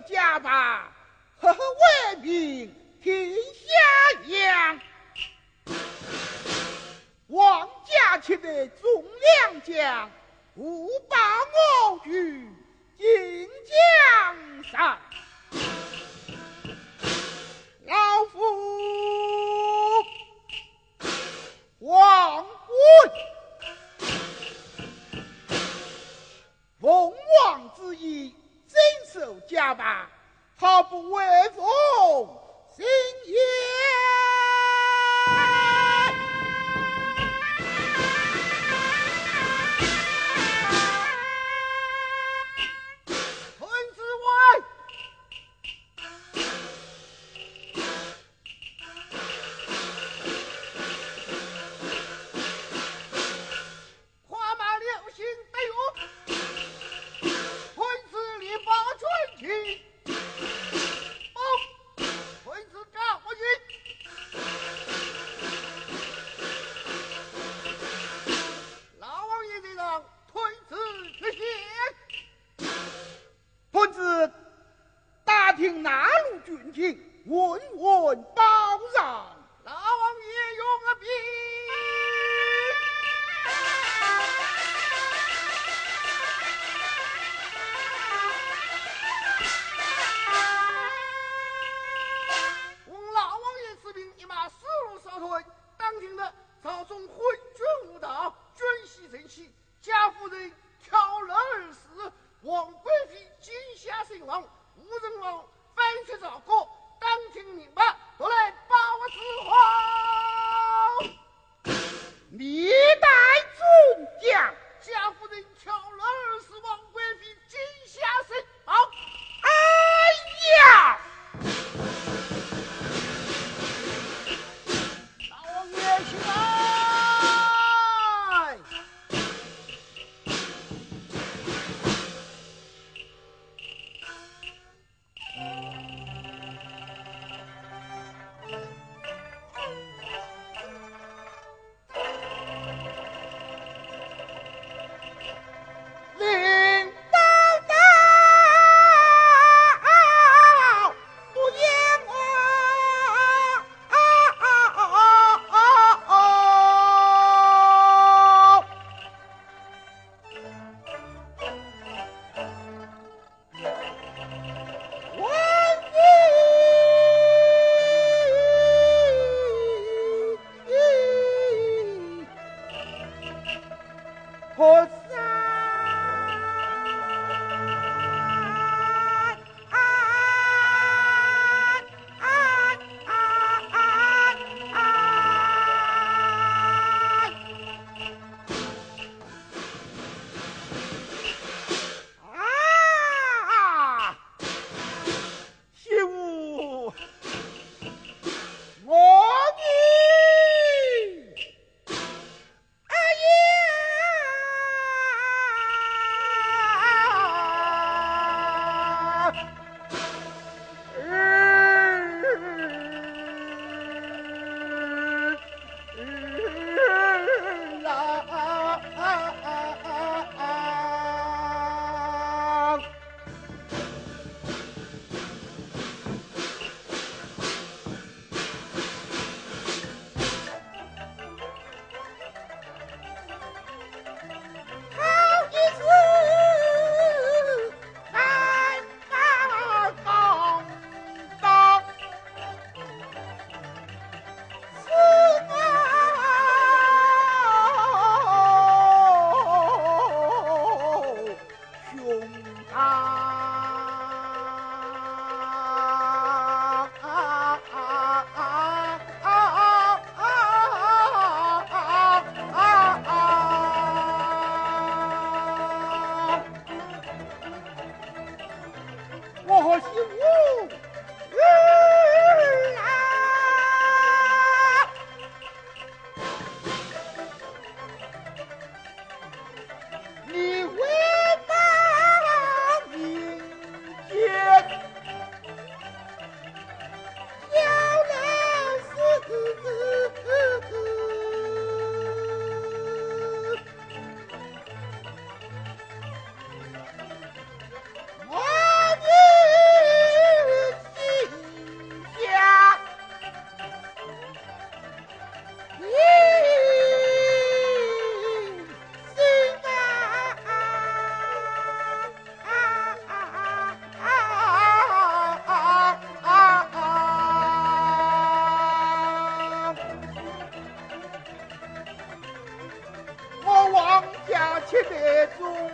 家大呵呵文明天下扬王家前的忠良将无把我与金江山。老夫吧，好，不为 Chúng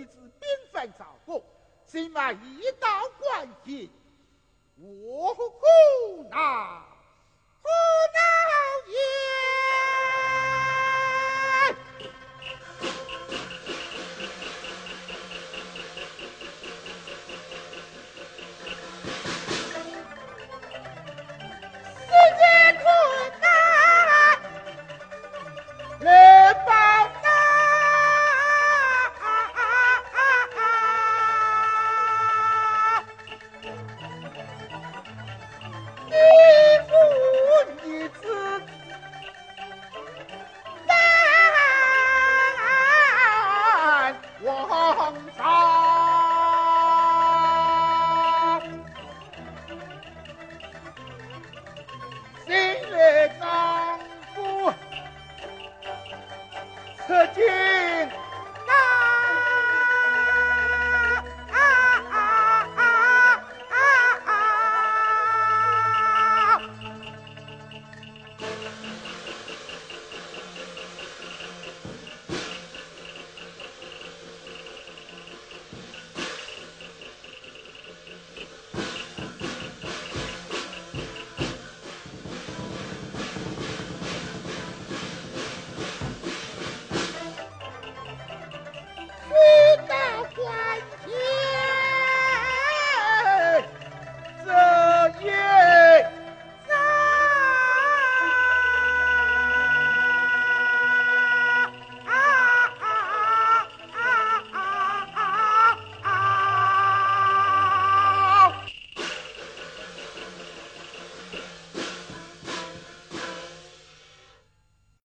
一支兵犯赵国，怎奈一刀关系，我哭那哭闹也。